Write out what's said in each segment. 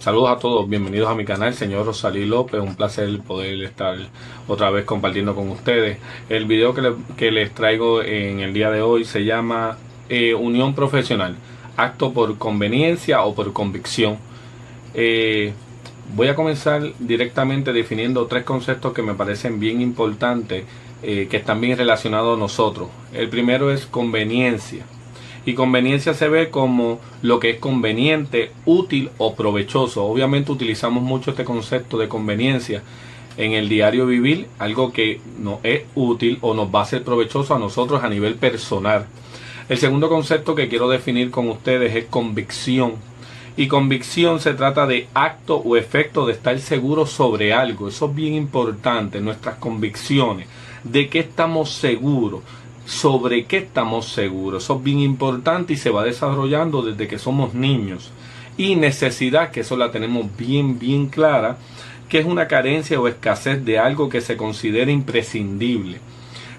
Saludos a todos, bienvenidos a mi canal, señor Rosalí López, un placer poder estar otra vez compartiendo con ustedes. El video que, les traigo en el día de hoy se llama eh, Unión Profesional, acto por conveniencia o por convicción. Eh, voy a comenzar directamente definiendo tres conceptos que me parecen bien importantes, eh, que están bien relacionados a nosotros. El primero es conveniencia. Y conveniencia se ve como lo que es conveniente, útil o provechoso. Obviamente utilizamos mucho este concepto de conveniencia en el diario vivir, algo que nos es útil o nos va a ser provechoso a nosotros a nivel personal. El segundo concepto que quiero definir con ustedes es convicción. Y convicción se trata de acto o efecto de estar seguro sobre algo. Eso es bien importante, nuestras convicciones. ¿De qué estamos seguros? Sobre qué estamos seguros. Eso es bien importante y se va desarrollando desde que somos niños. Y necesidad, que eso la tenemos bien, bien clara, que es una carencia o escasez de algo que se considera imprescindible.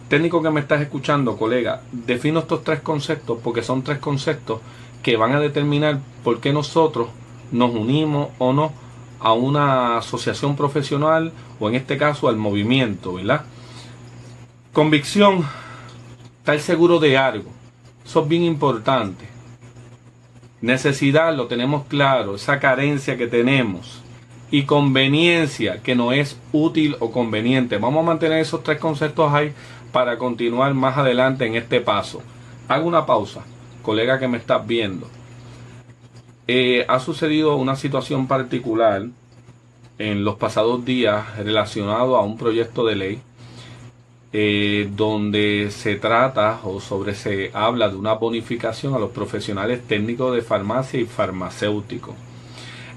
Técnico que me estás escuchando, colega, defino estos tres conceptos porque son tres conceptos que van a determinar por qué nosotros nos unimos o no a una asociación profesional o en este caso al movimiento, ¿verdad? Convicción estar seguro de algo. Eso es bien importante. Necesidad, lo tenemos claro, esa carencia que tenemos. Y conveniencia, que no es útil o conveniente. Vamos a mantener esos tres conceptos ahí para continuar más adelante en este paso. Hago una pausa, colega que me estás viendo. Eh, ha sucedido una situación particular en los pasados días relacionado a un proyecto de ley eh, donde se trata o sobre se habla de una bonificación a los profesionales técnicos de farmacia y farmacéuticos.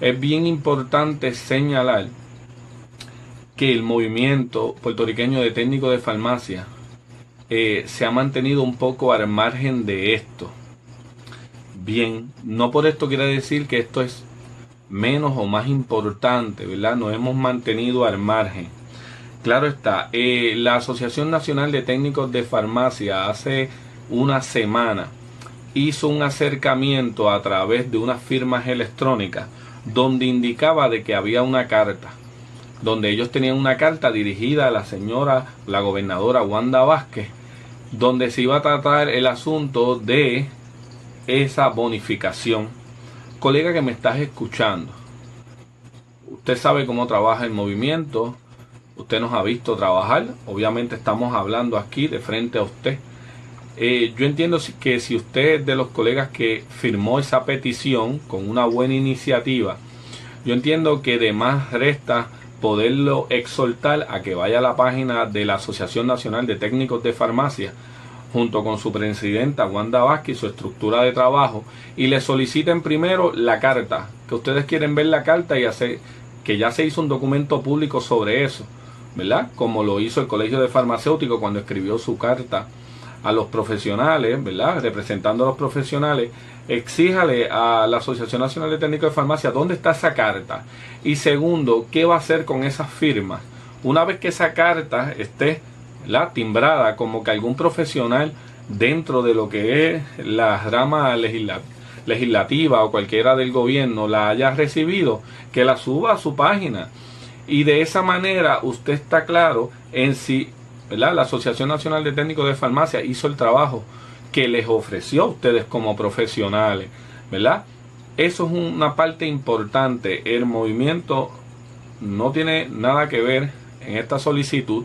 Es bien importante señalar que el movimiento puertorriqueño de técnicos de farmacia eh, se ha mantenido un poco al margen de esto. Bien, no por esto quiere decir que esto es menos o más importante, ¿verdad? Nos hemos mantenido al margen Claro está, eh, la Asociación Nacional de Técnicos de Farmacia hace una semana hizo un acercamiento a través de unas firmas electrónicas donde indicaba de que había una carta, donde ellos tenían una carta dirigida a la señora, la gobernadora Wanda Vázquez, donde se iba a tratar el asunto de esa bonificación. Colega que me estás escuchando, usted sabe cómo trabaja el movimiento, usted nos ha visto trabajar, obviamente estamos hablando aquí de frente a usted. Eh, yo entiendo que si usted es de los colegas que firmó esa petición con una buena iniciativa, yo entiendo que de más resta poderlo exhortar a que vaya a la página de la Asociación Nacional de Técnicos de Farmacia junto con su presidenta Wanda Vázquez y su estructura de trabajo y le soliciten primero la carta, que ustedes quieren ver la carta y hacer que ya se hizo un documento público sobre eso ¿verdad? Como lo hizo el Colegio de Farmacéuticos cuando escribió su carta a los profesionales, ¿verdad? Representando a los profesionales, exíjale a la Asociación Nacional de Técnicos de Farmacia dónde está esa carta. Y segundo, ¿qué va a hacer con esas firmas? Una vez que esa carta esté la timbrada como que algún profesional dentro de lo que es la rama legislativa o cualquiera del gobierno la haya recibido, que la suba a su página y de esa manera usted está claro en si la Asociación Nacional de Técnicos de Farmacia hizo el trabajo que les ofreció a ustedes como profesionales, ¿verdad? Eso es una parte importante. El movimiento no tiene nada que ver en esta solicitud.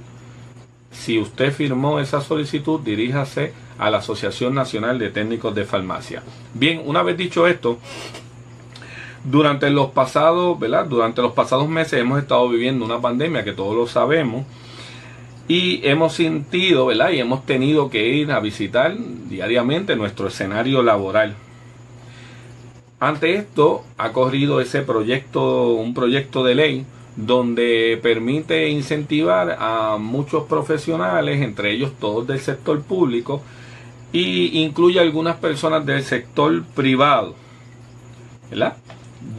Si usted firmó esa solicitud, diríjase a la Asociación Nacional de Técnicos de Farmacia. Bien, una vez dicho esto, durante los pasados, ¿verdad? Durante los pasados meses hemos estado viviendo una pandemia que todos lo sabemos y hemos sentido, ¿verdad? Y hemos tenido que ir a visitar diariamente nuestro escenario laboral. Ante esto ha corrido ese proyecto, un proyecto de ley donde permite incentivar a muchos profesionales, entre ellos todos del sector público, y incluye algunas personas del sector privado, ¿verdad?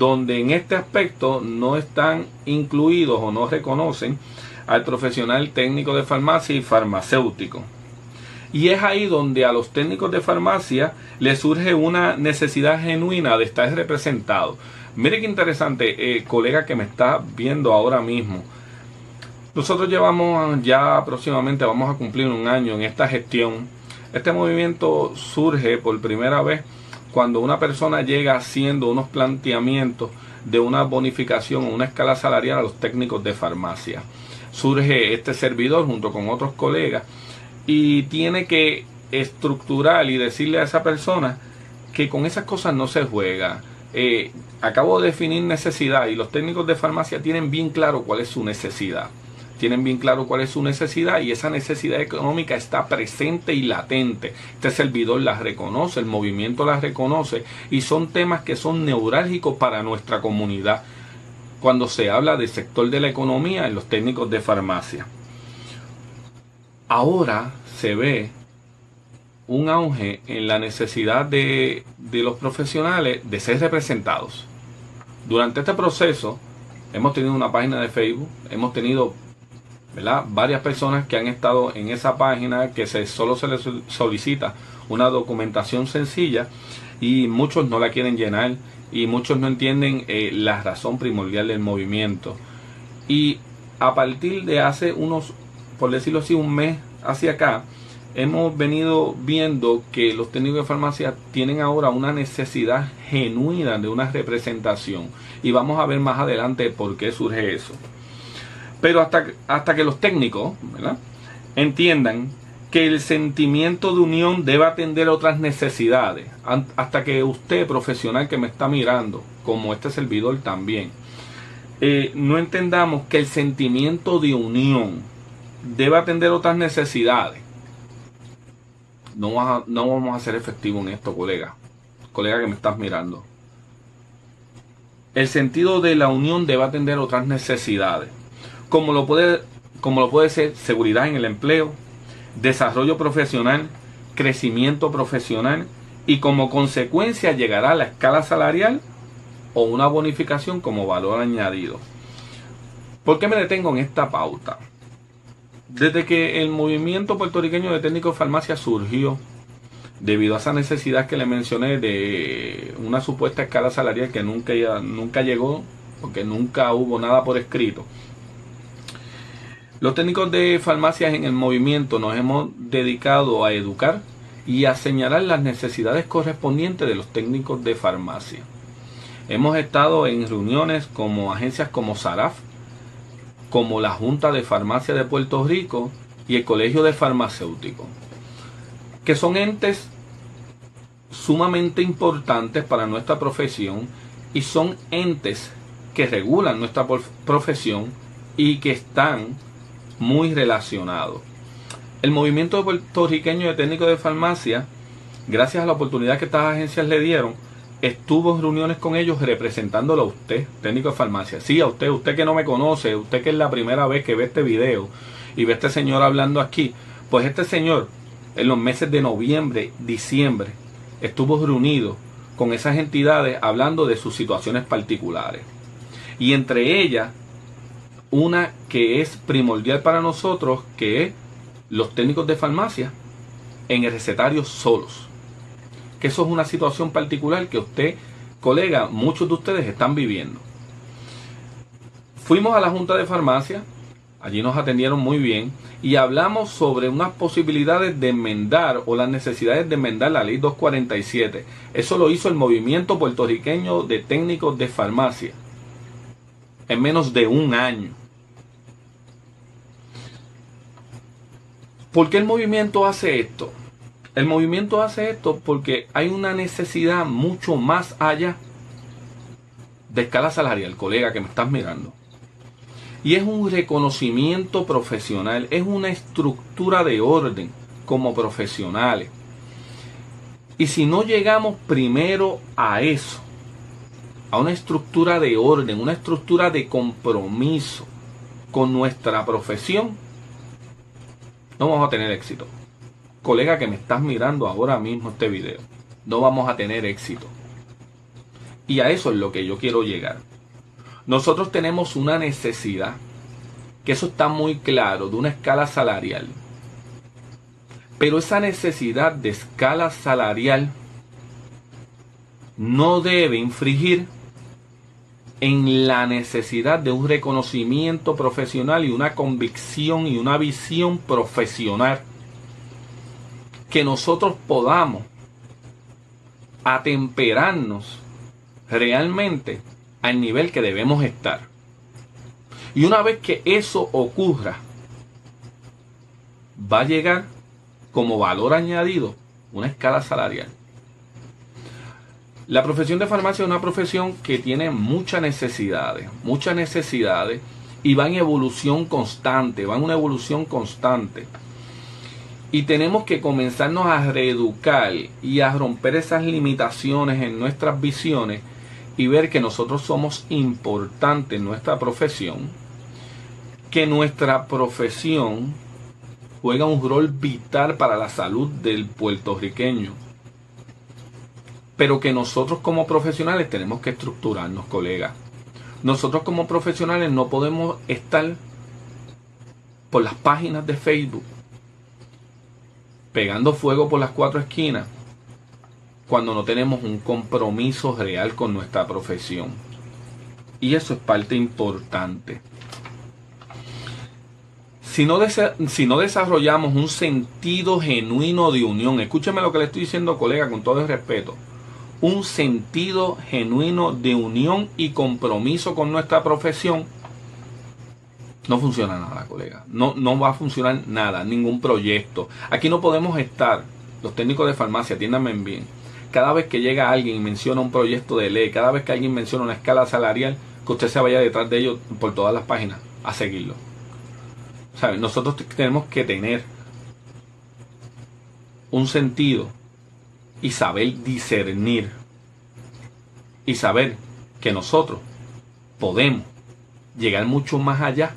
Donde en este aspecto no están incluidos o no reconocen al profesional técnico de farmacia y farmacéutico. Y es ahí donde a los técnicos de farmacia les surge una necesidad genuina de estar representados. Mire qué interesante, eh, colega que me está viendo ahora mismo. Nosotros llevamos ya aproximadamente, vamos a cumplir un año en esta gestión. Este movimiento surge por primera vez cuando una persona llega haciendo unos planteamientos de una bonificación o una escala salarial a los técnicos de farmacia. Surge este servidor junto con otros colegas y tiene que estructurar y decirle a esa persona que con esas cosas no se juega. Eh, acabo de definir necesidad y los técnicos de farmacia tienen bien claro cuál es su necesidad tienen bien claro cuál es su necesidad y esa necesidad económica está presente y latente. Este servidor la reconoce, el movimiento la reconoce y son temas que son neurálgicos para nuestra comunidad cuando se habla del sector de la economía en los técnicos de farmacia. Ahora se ve un auge en la necesidad de, de los profesionales de ser representados. Durante este proceso hemos tenido una página de Facebook, hemos tenido varias personas que han estado en esa página que se, solo se les solicita una documentación sencilla y muchos no la quieren llenar y muchos no entienden eh, la razón primordial del movimiento. Y a partir de hace unos, por decirlo así, un mes hacia acá, hemos venido viendo que los técnicos de farmacia tienen ahora una necesidad genuina de una representación. Y vamos a ver más adelante por qué surge eso. Pero hasta, hasta que los técnicos entiendan que el sentimiento de unión debe atender otras necesidades, hasta que usted, profesional que me está mirando, como este servidor también, eh, no entendamos que el sentimiento de unión debe atender otras necesidades, no, no vamos a ser efectivos en esto, colega, colega que me estás mirando. El sentido de la unión debe atender otras necesidades como lo puede, como lo puede ser seguridad en el empleo, desarrollo profesional, crecimiento profesional y como consecuencia llegará la escala salarial o una bonificación como valor añadido. ¿Por qué me detengo en esta pauta? Desde que el movimiento puertorriqueño de técnicos de farmacia surgió, debido a esa necesidad que le mencioné de una supuesta escala salarial que nunca, nunca llegó, porque nunca hubo nada por escrito, los técnicos de farmacias en el movimiento nos hemos dedicado a educar y a señalar las necesidades correspondientes de los técnicos de farmacia. Hemos estado en reuniones como agencias como SARAF, como la Junta de Farmacia de Puerto Rico y el Colegio de Farmacéuticos, que son entes sumamente importantes para nuestra profesión y son entes que regulan nuestra profesión y que están muy relacionado. El movimiento puertorriqueño de técnicos de farmacia, gracias a la oportunidad que estas agencias le dieron, estuvo en reuniones con ellos representándolo a usted, técnico de farmacia. Sí, a usted, usted que no me conoce, usted que es la primera vez que ve este video y ve este señor hablando aquí, pues este señor en los meses de noviembre, diciembre, estuvo reunido con esas entidades hablando de sus situaciones particulares. Y entre ellas una que es primordial para nosotros, que es los técnicos de farmacia en el recetario solos. Que eso es una situación particular que usted, colega, muchos de ustedes están viviendo. Fuimos a la Junta de Farmacia, allí nos atendieron muy bien y hablamos sobre unas posibilidades de enmendar o las necesidades de enmendar la ley 247. Eso lo hizo el movimiento puertorriqueño de técnicos de farmacia en menos de un año. ¿Por qué el movimiento hace esto? El movimiento hace esto porque hay una necesidad mucho más allá de escala salarial, colega que me estás mirando. Y es un reconocimiento profesional, es una estructura de orden como profesionales. Y si no llegamos primero a eso, a una estructura de orden, una estructura de compromiso con nuestra profesión, no vamos a tener éxito. Colega que me estás mirando ahora mismo este video, no vamos a tener éxito. Y a eso es lo que yo quiero llegar. Nosotros tenemos una necesidad, que eso está muy claro, de una escala salarial. Pero esa necesidad de escala salarial no debe infringir en la necesidad de un reconocimiento profesional y una convicción y una visión profesional que nosotros podamos atemperarnos realmente al nivel que debemos estar. Y una vez que eso ocurra, va a llegar como valor añadido una escala salarial. La profesión de farmacia es una profesión que tiene muchas necesidades, muchas necesidades y va en evolución constante, va en una evolución constante. Y tenemos que comenzarnos a reeducar y a romper esas limitaciones en nuestras visiones y ver que nosotros somos importantes en nuestra profesión, que nuestra profesión juega un rol vital para la salud del puertorriqueño. Pero que nosotros como profesionales tenemos que estructurarnos, colegas. Nosotros como profesionales no podemos estar por las páginas de Facebook pegando fuego por las cuatro esquinas cuando no tenemos un compromiso real con nuestra profesión. Y eso es parte importante. Si no, si no, desarrollamos un sentido genuino de unión, escúcheme lo que le estoy diciendo, colega, con todo el respeto. Un sentido genuino de unión y compromiso con nuestra profesión, no funciona nada, colega. No, no va a funcionar nada, ningún proyecto. Aquí no podemos estar, los técnicos de farmacia, atiéndanme bien. Cada vez que llega alguien y menciona un proyecto de ley, cada vez que alguien menciona una escala salarial, que usted se vaya detrás de ellos por todas las páginas a seguirlo. Nosotros tenemos que tener un sentido y saber discernir y saber que nosotros podemos llegar mucho más allá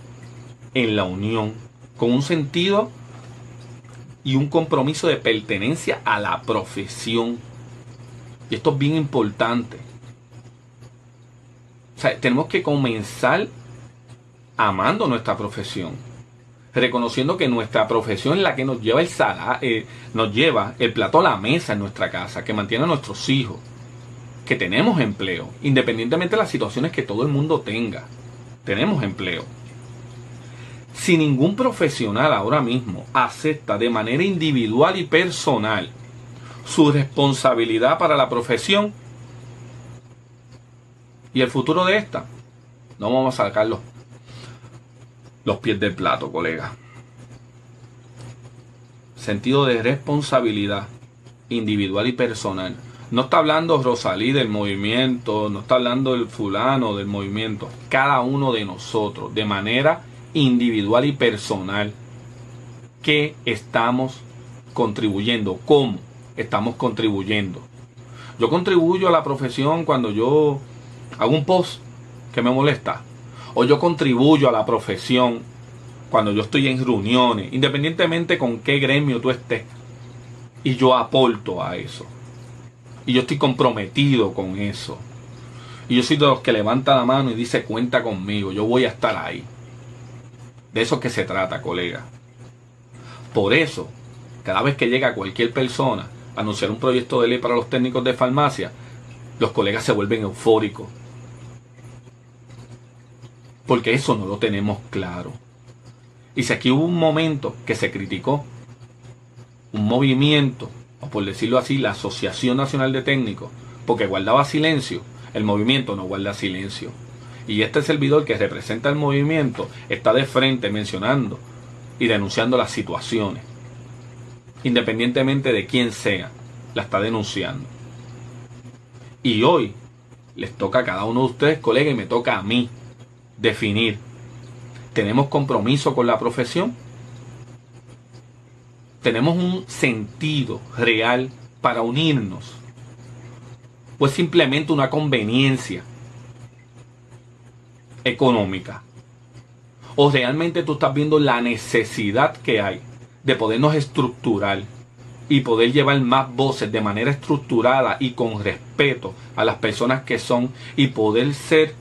en la unión, con un sentido y un compromiso de pertenencia a la profesión. Y esto es bien importante. Tenemos que comenzar amando nuestra profesión. Reconociendo que nuestra profesión es la que nos lleva el eh, nos lleva el plato a la mesa en nuestra casa, que mantiene a nuestros hijos, que tenemos empleo, independientemente de las situaciones que todo el mundo tenga. Tenemos empleo. Si ningún profesional ahora mismo acepta de manera individual y personal su responsabilidad para la profesión y el futuro de esta, no vamos a sacar los, los pies del plato, colega. Sentido de responsabilidad individual y personal. No está hablando Rosalí del movimiento, no está hablando el fulano del movimiento. Cada uno de nosotros, de manera individual y personal que estamos contribuyendo. ¿Cómo estamos contribuyendo? Yo contribuyo a la profesión cuando yo hago un post que me molesta. O yo contribuyo a la profesión cuando yo estoy en reuniones, independientemente con qué gremio tú estés. Y yo aporto a eso. Y yo estoy comprometido con eso. Y yo soy de los que levanta la mano y dice cuenta conmigo, yo voy a estar ahí. De eso que se trata, colega. Por eso, cada vez que llega cualquier persona a anunciar un proyecto de ley para los técnicos de farmacia, los colegas se vuelven eufóricos. Porque eso no lo tenemos claro. Y si aquí hubo un momento que se criticó un movimiento, o por decirlo así, la Asociación Nacional de Técnicos, porque guardaba silencio, el movimiento no guarda silencio. Y este servidor que representa el movimiento está de frente mencionando y denunciando las situaciones. Independientemente de quién sea, la está denunciando. Y hoy les toca a cada uno de ustedes, colegas, y me toca a mí definir. ¿Tenemos compromiso con la profesión? ¿Tenemos un sentido real para unirnos? ¿O es simplemente una conveniencia económica. O realmente tú estás viendo la necesidad que hay de podernos estructurar y poder llevar más voces de manera estructurada y con respeto a las personas que son y poder ser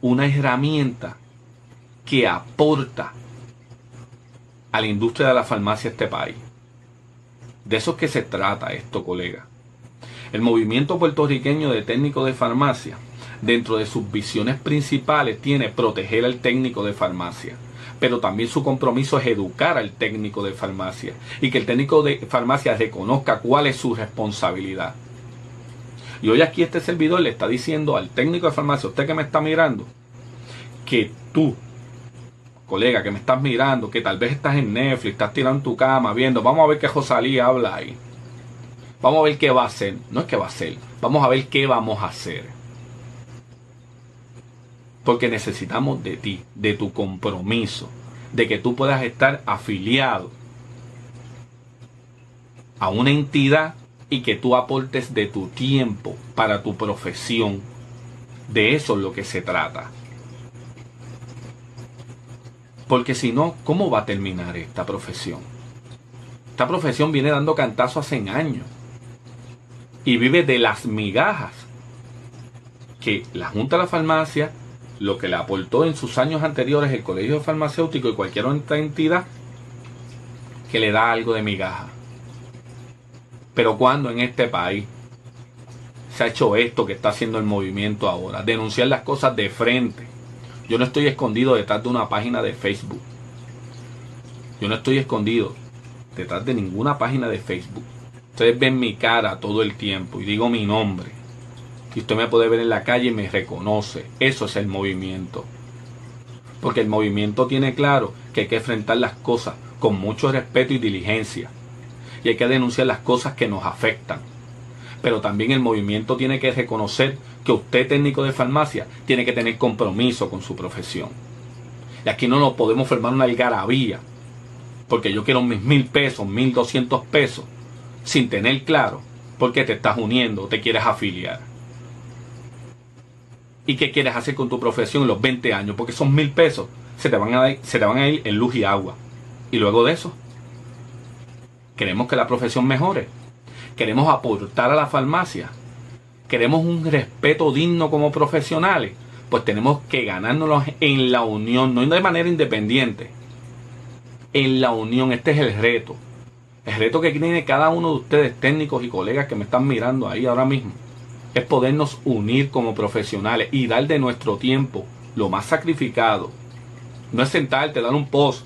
una herramienta que aporta a la industria de la farmacia de este país. De eso es que se trata esto, colega. El movimiento puertorriqueño de técnicos de farmacia dentro de sus visiones principales tiene proteger al técnico de farmacia. Pero también su compromiso es educar al técnico de farmacia y que el técnico de farmacia reconozca cuál es su responsabilidad. Y hoy aquí este servidor le está diciendo al técnico de farmacia, usted que me está mirando, que tú, colega, que me estás mirando, que tal vez estás en Netflix, estás tirando tu cama viendo, vamos a ver qué Josalí habla ahí. Vamos a ver qué va a hacer. No es que va a hacer, vamos a ver qué vamos a hacer. Porque necesitamos de ti, de tu compromiso, de que tú puedas estar afiliado a una entidad y que tú aportes de tu tiempo para tu profesión. De eso es lo que se trata. Porque si no, ¿cómo va a terminar esta profesión? Esta profesión viene dando cantazos hace años. Y vive de las migajas que la Junta de la Farmacia, lo que le aportó en sus años anteriores el Colegio Farmacéutico y cualquier otra entidad, que le da algo de migaja. Pero cuando en este país se ha hecho esto que está haciendo el movimiento ahora, denunciar las cosas de frente. Yo no estoy escondido detrás de una página de Facebook. Yo no estoy escondido detrás de ninguna página de Facebook. Ustedes ven mi cara todo el tiempo y digo mi nombre. Y usted me puede ver en la calle y me reconoce. Eso es el movimiento. Porque el movimiento tiene claro que hay que enfrentar las cosas con mucho respeto y diligencia y hay que denunciar las cosas que nos afectan. Pero también el movimiento tiene que reconocer que usted técnico de farmacia tiene que tener compromiso con su profesión. Y aquí no nos podemos formar una algarabía, porque yo quiero mis mil pesos, mil doscientos pesos, sin tener claro por qué te estás uniendo te quieres afiliar. ¿Y qué quieres hacer con tu profesión en los 20 años? Porque son mil pesos, se te van a, se te van a ir en luz y agua. Y luego de eso, Queremos que la profesión mejore. Queremos aportar a la farmacia. Queremos un respeto digno como profesionales. Pues tenemos que ganárnoslo en la unión, no de manera independiente. En la unión, este es el reto. El reto que tiene cada uno de ustedes, técnicos y colegas que me están mirando ahí ahora mismo, es podernos unir como profesionales y dar de nuestro tiempo lo más sacrificado. No es sentarte, dar un post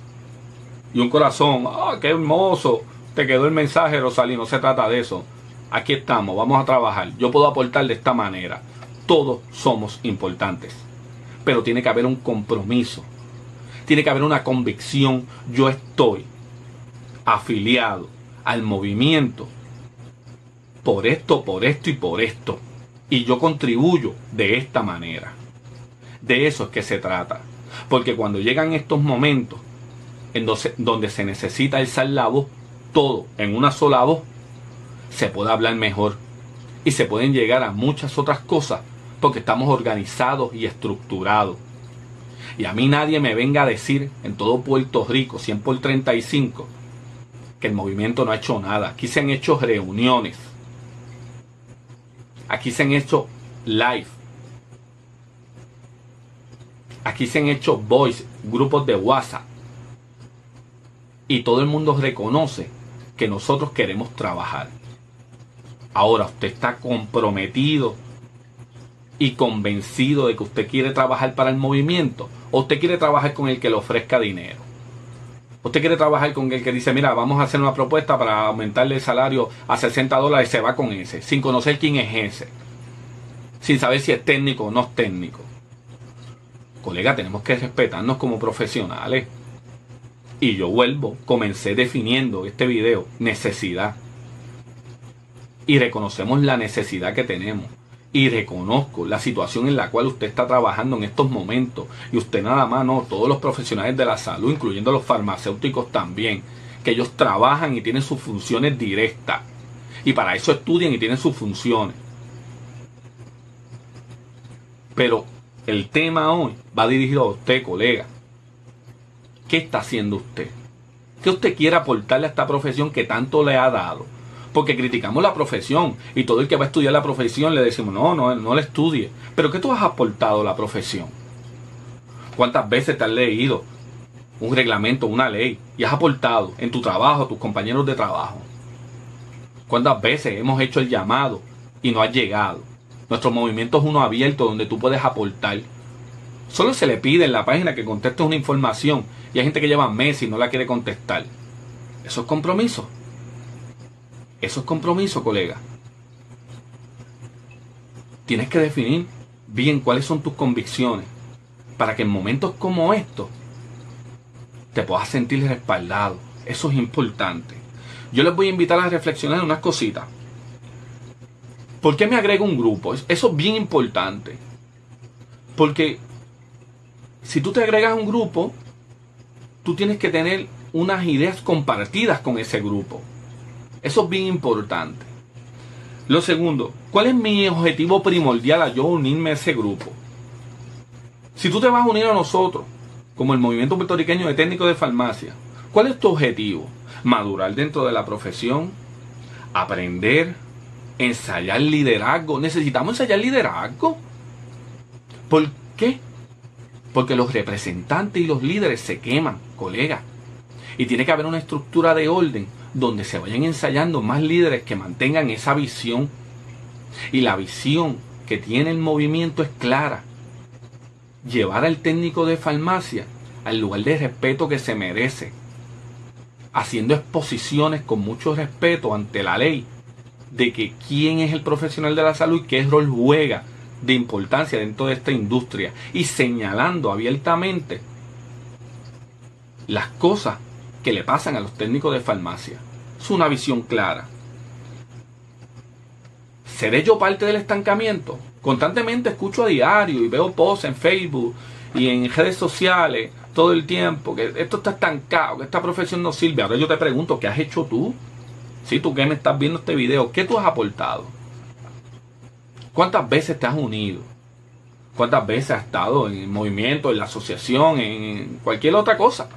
y un corazón, ¡ah, qué hermoso! Te quedó el mensaje, Rosalí, no se trata de eso. Aquí estamos, vamos a trabajar. Yo puedo aportar de esta manera. Todos somos importantes. Pero tiene que haber un compromiso. Tiene que haber una convicción. Yo estoy afiliado al movimiento por esto, por esto y por esto. Y yo contribuyo de esta manera. De eso es que se trata. Porque cuando llegan estos momentos en donde, se necesita alzar la voz, todo en una sola voz, se puede hablar mejor y se pueden llegar a muchas otras cosas porque estamos organizados y estructurados. Y a mí nadie me venga a decir en todo Puerto Rico, 100 por 35, que el movimiento no ha hecho nada. Aquí se han hecho reuniones. Aquí se han hecho live. Aquí se han hecho voice, grupos de WhatsApp. Y todo el mundo reconoce que nosotros queremos trabajar. Ahora, usted está comprometido y convencido de que usted quiere trabajar para el movimiento o usted quiere trabajar con el que le ofrezca dinero. Usted quiere trabajar con el que dice, mira, vamos a hacer una propuesta para aumentarle el salario a 60 dólares, se va con ese, sin conocer quién es ese, sin saber si es técnico o no es técnico. Colega, tenemos que respetarnos como profesionales. Y yo vuelvo, comencé definiendo este video, necesidad. Y reconocemos la necesidad que tenemos. Y reconozco la situación en la cual usted está trabajando en estos momentos. Y usted nada más, no, todos los profesionales de la salud, incluyendo los farmacéuticos también, que ellos trabajan y tienen sus funciones directas. Y para eso estudian y tienen sus funciones. Pero el tema hoy va dirigido a usted, colega. ¿Qué está haciendo usted? ¿Qué usted quiere aportarle a esta profesión que tanto le ha dado? Porque criticamos la profesión y todo el que va a estudiar la profesión le decimos, no, no, no le estudie. Pero ¿qué tú has aportado a la profesión? ¿Cuántas veces te has leído un reglamento, una ley y has aportado en tu trabajo a tus compañeros de trabajo? ¿Cuántas veces hemos hecho el llamado y no has llegado? Nuestro movimiento es uno abierto donde tú puedes aportar. Solo se le pide en la página que conteste una información y hay gente que lleva meses y no la quiere contestar. Eso es compromiso. Eso es compromiso, colega. Tienes que definir bien cuáles son tus convicciones para que en momentos como estos te puedas sentir respaldado. Eso es importante. Yo les voy a invitar a reflexionar en unas cositas. ¿Por qué me agrego un grupo? Eso es bien importante. Porque si tú te agregas a un grupo, tú tienes que tener unas ideas compartidas con ese grupo. Eso es bien importante. Lo segundo, ¿cuál es mi objetivo primordial a yo unirme a ese grupo? Si tú te vas a unir a nosotros, como el movimiento puertorriqueño de técnicos de farmacia, ¿cuál es tu objetivo? Madurar dentro de la profesión, aprender, ensayar liderazgo. Necesitamos ensayar liderazgo. ¿Por qué? Porque los representantes y los líderes se queman, colega. Y tiene que haber una estructura de orden donde se vayan ensayando más líderes que mantengan esa visión. Y la visión que tiene el movimiento es clara. Llevar al técnico de farmacia al lugar de respeto que se merece. Haciendo exposiciones con mucho respeto ante la ley de que quién es el profesional de la salud y qué rol juega de importancia dentro de esta industria. Y señalando abiertamente las cosas que le pasan a los técnicos de farmacia. Es una visión clara. ¿Seré yo parte del estancamiento? Constantemente escucho a diario y veo posts en Facebook y en redes sociales todo el tiempo que esto está estancado, que esta profesión no sirve. Ahora yo te pregunto, ¿qué has hecho tú? Si tú que me estás viendo este video, ¿qué tú has aportado? ¿Cuántas veces te has unido? ¿Cuántas veces has estado en el movimiento, en la asociación, en cualquier otra cosa?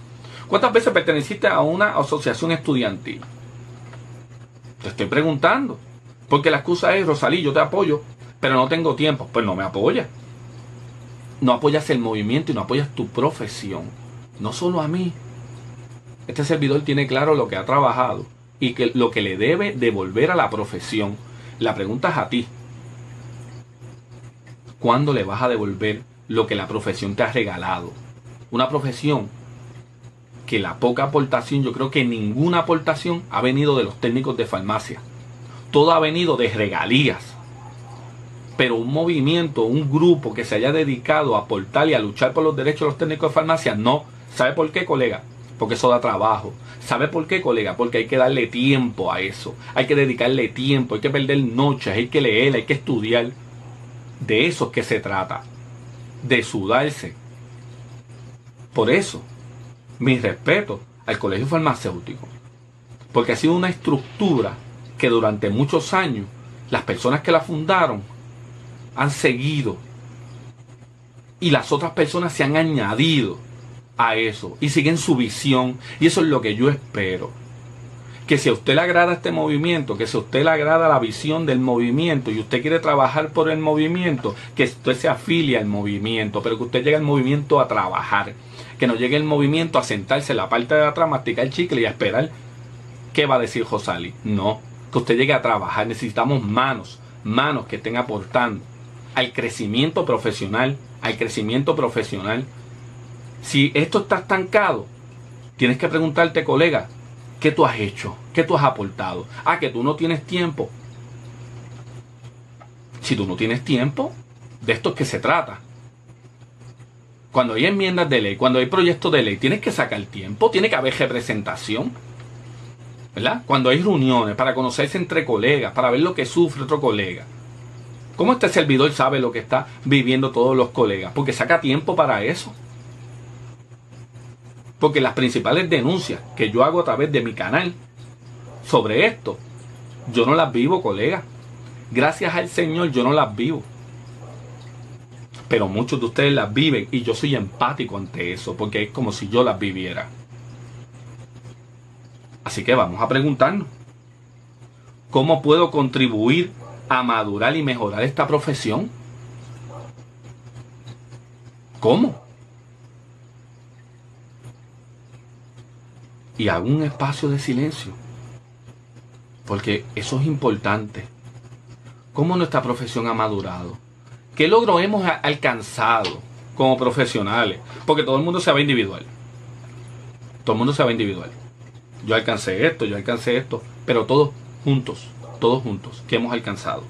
¿Cuántas veces perteneciste a una asociación estudiantil? Te estoy preguntando. Porque la excusa es, Rosalí, yo te apoyo, pero no tengo tiempo. Pues no me apoyas. No apoyas el movimiento y no apoyas tu profesión. No solo a mí. Este servidor tiene claro lo que ha trabajado y que lo que le debe devolver a la profesión. La pregunta es a ti. ¿Cuándo le vas a devolver lo que la profesión te ha regalado? Una profesión que la poca aportación, yo creo que ninguna aportación ha venido de los técnicos de farmacia. Todo ha venido de regalías. Pero un movimiento, un grupo que se haya dedicado a aportar y a luchar por los derechos de los técnicos de farmacia, no. ¿Sabe por qué, colega? Porque eso da trabajo. ¿Sabe por qué, colega? Porque hay que darle tiempo a eso. Hay que dedicarle tiempo, hay que perder noches, hay que leer, hay que estudiar. De eso es que se trata. De sudarse. Por eso mi respeto al colegio farmacéutico, porque ha sido una estructura que durante muchos años las personas que la fundaron han seguido y las otras personas se han añadido a eso y siguen su visión y eso es lo que yo espero. Que si a usted le agrada este movimiento, que si a usted le agrada la visión del movimiento y usted quiere trabajar por el movimiento, que usted se afilie al movimiento, pero que usted llegue al movimiento a trabajar que no llegue el movimiento a sentarse en la parte de atrás, masticar el chicle y a esperar qué va a decir Josali. No, que usted llegue a trabajar. Necesitamos manos, manos que estén aportando al crecimiento profesional, al crecimiento profesional. Si esto está estancado, tienes que preguntarte, colega, ¿qué tú has hecho? ¿Qué tú has aportado? Ah, que tú no tienes tiempo. Si tú no tienes tiempo, de esto es que se trata cuando hay enmiendas de ley, cuando hay proyectos de ley, tienes que sacar tiempo, tiene que haber representación. ¿Verdad? Cuando hay reuniones para conocerse entre colegas, para ver lo que sufre otro colega. ¿Cómo este servidor sabe lo que está viviendo todos los colegas? Porque saca tiempo para eso. Porque las principales denuncias que yo hago a través de mi canal sobre esto, yo no las vivo, colega. Gracias al Señor, yo no las vivo pero muchos de ustedes las viven y yo soy empático ante eso, porque es como si yo las viviera. Así que vamos a preguntarnos, ¿cómo puedo contribuir a madurar y mejorar esta profesión? ¿Cómo? Y hago un espacio de silencio, porque eso es importante. cómo nuestra profesión ha madurado, qué logro hemos alcanzado como profesionales, porque todo el mundo se va individual. Todo el mundo se va individual. Yo alcancé esto, yo alcancé esto, pero todos juntos, todos juntos, ¿qué hemos alcanzado?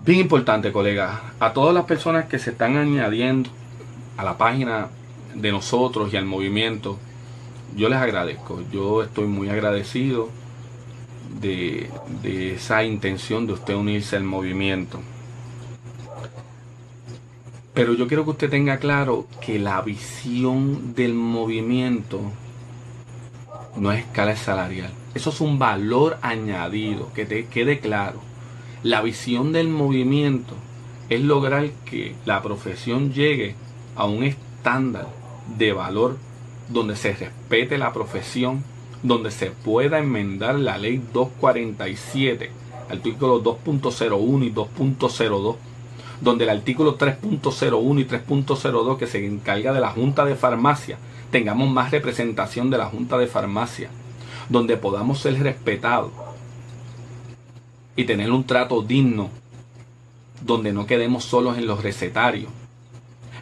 Bien importante, colegas, a todas las personas que se están añadiendo a la página de nosotros y al movimiento, yo les agradezco. Yo estoy muy agradecido de, de esa intención de usted unirse al movimiento. Pero yo quiero que usted tenga claro que la visión del movimiento no es escala salarial. Eso es un valor añadido, que te quede claro. La visión del movimiento es lograr que la profesión llegue a un estándar de valor donde se respete la profesión, donde se pueda enmendar la ley 247, artículo 2.01 y 2.02, donde el artículo 3.01 y 3.02 que se encarga de la Junta de Farmacia, tengamos más representación de la Junta de Farmacia, donde podamos ser respetados y tener un trato digno, donde no quedemos solos en los recetarios,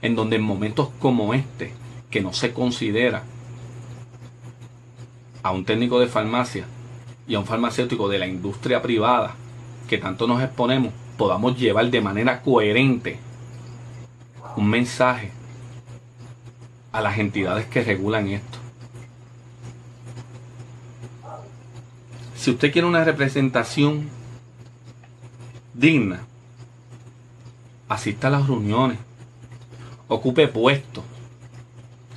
en donde en momentos como este que no se considera a un técnico de farmacia y a un farmacéutico de la industria privada que tanto nos exponemos, podamos llevar de manera coherente un mensaje a las entidades que regulan esto. Si usted quiere una representación digna, asista a las reuniones, ocupe puestos,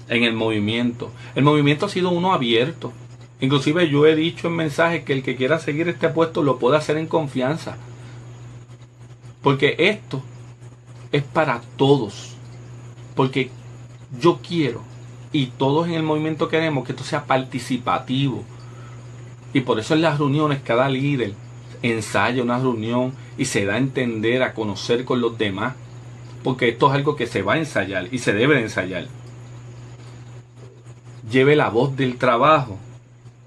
en el movimiento. El movimiento ha sido uno abierto. Inclusive yo he dicho en mensajes que el que quiera seguir este puesto lo puede hacer en confianza. Porque esto es para todos. Porque yo quiero y todos en el movimiento queremos que esto sea participativo. Y por eso en las reuniones cada líder ensaya una reunión y se da a entender, a conocer con los demás. Porque esto es algo que se va a ensayar y se debe ensayar lleve la voz del trabajo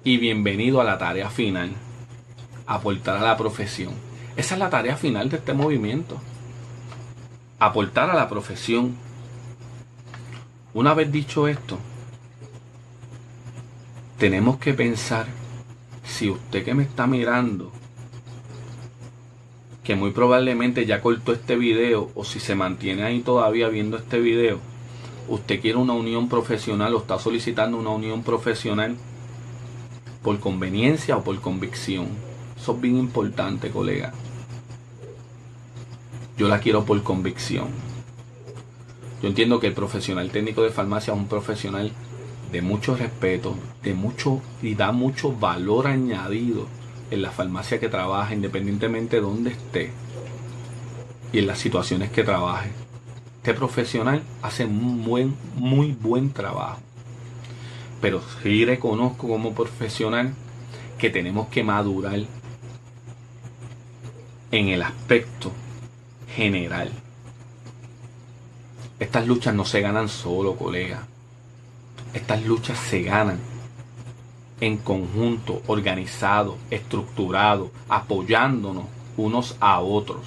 y bienvenido a la tarea final, aportar a la profesión. Esa es la tarea final de este movimiento, aportar a la profesión. Una vez dicho esto, tenemos que pensar si usted que me está mirando, que muy probablemente ya cortó este video o si se mantiene ahí todavía viendo este video, usted quiere una unión profesional o está solicitando una unión profesional por conveniencia o por convicción. Eso es bien importante, colega. Yo la quiero por convicción. Yo entiendo que el profesional técnico de farmacia es un profesional de mucho respeto, de mucho y da mucho valor añadido en la farmacia que trabaja, independientemente de dónde esté y en las situaciones que trabaje. Este profesional hace un buen, muy buen trabajo. Pero sí reconozco como profesional que tenemos que madurar en el aspecto general. Estas luchas no se ganan solo, colega. Estas luchas se ganan en conjunto, organizado, estructurado, apoyándonos unos a otros.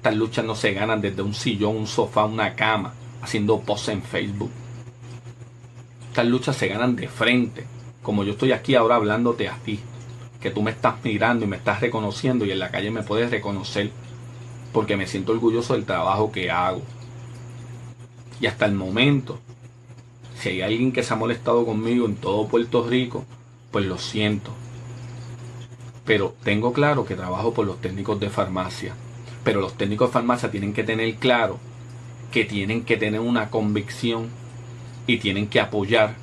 Estas luchas no se ganan desde un sillón, un sofá, una cama, haciendo pose en Facebook. Estas luchas se ganan de frente, como yo estoy aquí ahora hablándote a ti, que tú me estás mirando y me estás reconociendo y en la calle me puedes reconocer, porque me siento orgulloso del trabajo que hago. Y hasta el momento, si hay alguien que se ha molestado conmigo en todo Puerto Rico, pues lo siento. Pero tengo claro que trabajo por los técnicos de farmacia pero los técnicos de farmacia tienen que tener claro que tienen que tener una convicción y tienen que apoyar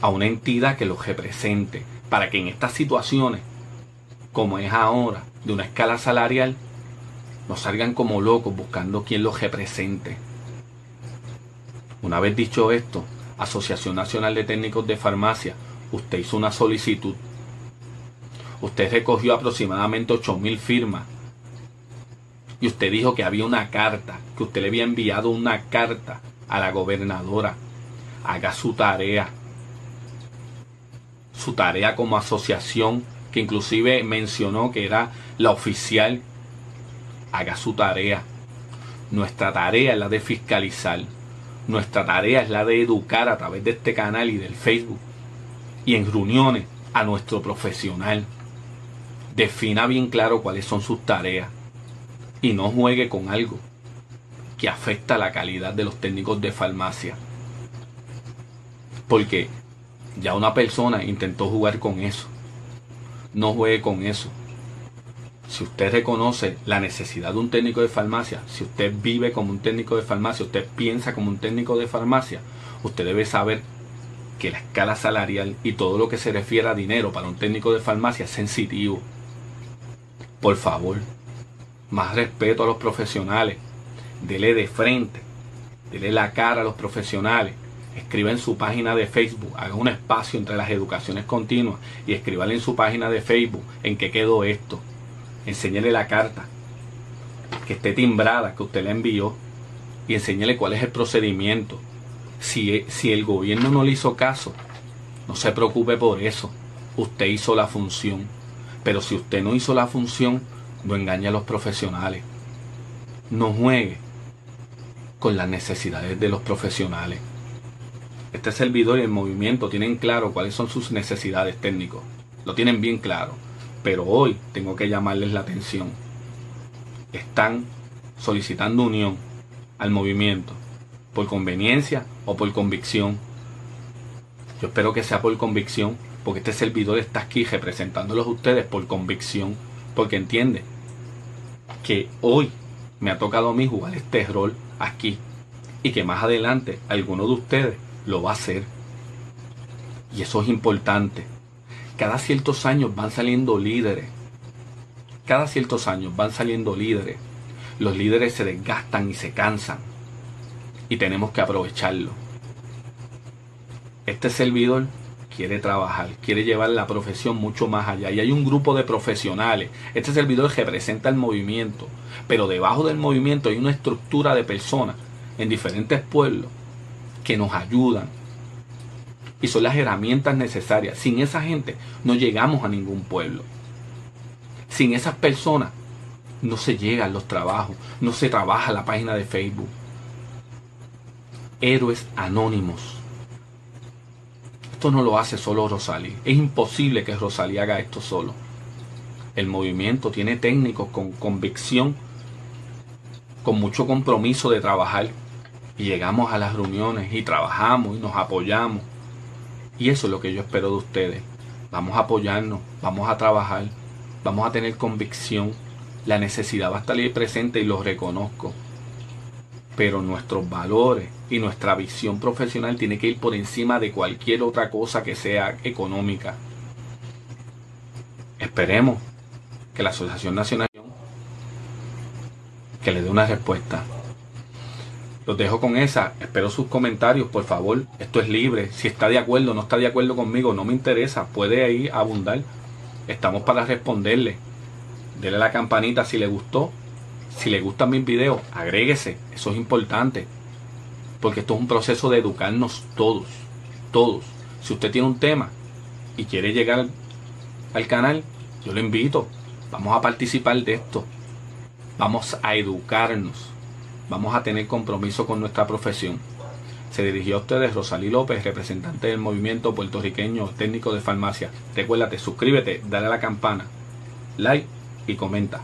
a una entidad que los represente para que en estas situaciones, como es ahora, de una escala salarial, no salgan como locos buscando quien los represente. Una vez dicho esto, Asociación Nacional de Técnicos de Farmacia, usted hizo una solicitud usted recogió aproximadamente 8.000 firmas y usted dijo que había una carta, que usted le había enviado una carta a la gobernadora. Haga su tarea. Su tarea como asociación que inclusive mencionó que era la oficial, haga su tarea. Nuestra tarea es la de fiscalizar. Nuestra tarea es la de educar a través de este canal y del Facebook y en reuniones a nuestro profesional. Defina bien claro cuáles son sus tareas y no juegue con algo que afecta la calidad de los técnicos de farmacia. Porque ya una persona intentó jugar con eso. No juegue con eso. Si usted reconoce la necesidad de un técnico de farmacia, si usted vive como un técnico de farmacia, usted piensa como un técnico de farmacia, usted debe saber que la escala salarial y todo lo que se refiere a dinero para un técnico de farmacia es sensitivo. Por favor, más respeto a los profesionales. Dele de frente, dele la cara a los profesionales. Escriba en su página de Facebook, haga un espacio entre las educaciones continuas y escríbale en su página de Facebook en qué quedó esto. Enséñele la carta que esté timbrada, que usted le envió y enséñele cuál es el procedimiento. Si, si el gobierno no le hizo caso, no se preocupe por eso. Usted hizo la función. Pero si usted no hizo la función, no engañe a los profesionales. No juegue con las necesidades de los profesionales. Este servidor y el movimiento tienen claro cuáles son sus necesidades técnicos. Lo tienen bien claro. Pero hoy tengo que llamarles la atención. Están solicitando unión al movimiento por conveniencia o por convicción. Yo espero que sea por convicción, porque este servidor está aquí representándolos a ustedes por convicción, porque entiende que hoy me ha tocado a mí jugar este rol aquí y que más adelante alguno de ustedes lo va a hacer. Y eso es importante. Cada ciertos años van saliendo líderes. Cada ciertos años van saliendo líderes. Los líderes se desgastan y se cansan. Y tenemos que aprovecharlo. Este servidor quiere trabajar, quiere llevar la profesión mucho más allá. Y hay un grupo de profesionales. Este servidor representa el movimiento, pero debajo del movimiento hay una estructura de personas en diferentes pueblos que nos ayudan. Y son las herramientas necesarias. Sin esa gente no llegamos a ningún pueblo. Sin esas personas no se llegan los trabajos, no se trabaja la página de Facebook. Héroes anónimos no lo hace solo Rosalí. Es imposible que Rosalí haga esto solo. El movimiento tiene técnicos con convicción, con mucho compromiso de trabajar. Y llegamos a las reuniones y trabajamos y nos apoyamos. Y eso es lo que yo espero de ustedes. Vamos a apoyarnos, vamos a trabajar, vamos a tener convicción. La necesidad va a estar ahí presente y lo reconozco pero nuestros valores y nuestra visión profesional tiene que ir por encima de cualquier otra cosa que sea económica. Esperemos que la Asociación Nacional que le dé una respuesta. Los dejo con esa. Espero sus comentarios, por favor. Esto es libre. Si está de acuerdo no está de acuerdo conmigo, no me interesa. Puede ahí abundar. Estamos para responderle. Dele la campanita si le gustó si le gustan mis videos, agréguese. Eso es importante. Porque esto es un proceso de educarnos todos. Todos. Si usted tiene un tema y quiere llegar al canal, yo le invito. Vamos a participar de esto. Vamos a educarnos. Vamos a tener compromiso con nuestra profesión. Se dirigió a ustedes Rosalí López, representante del movimiento puertorriqueño técnico de farmacia. Recuérdate, suscríbete, dale a la campana, like y comenta.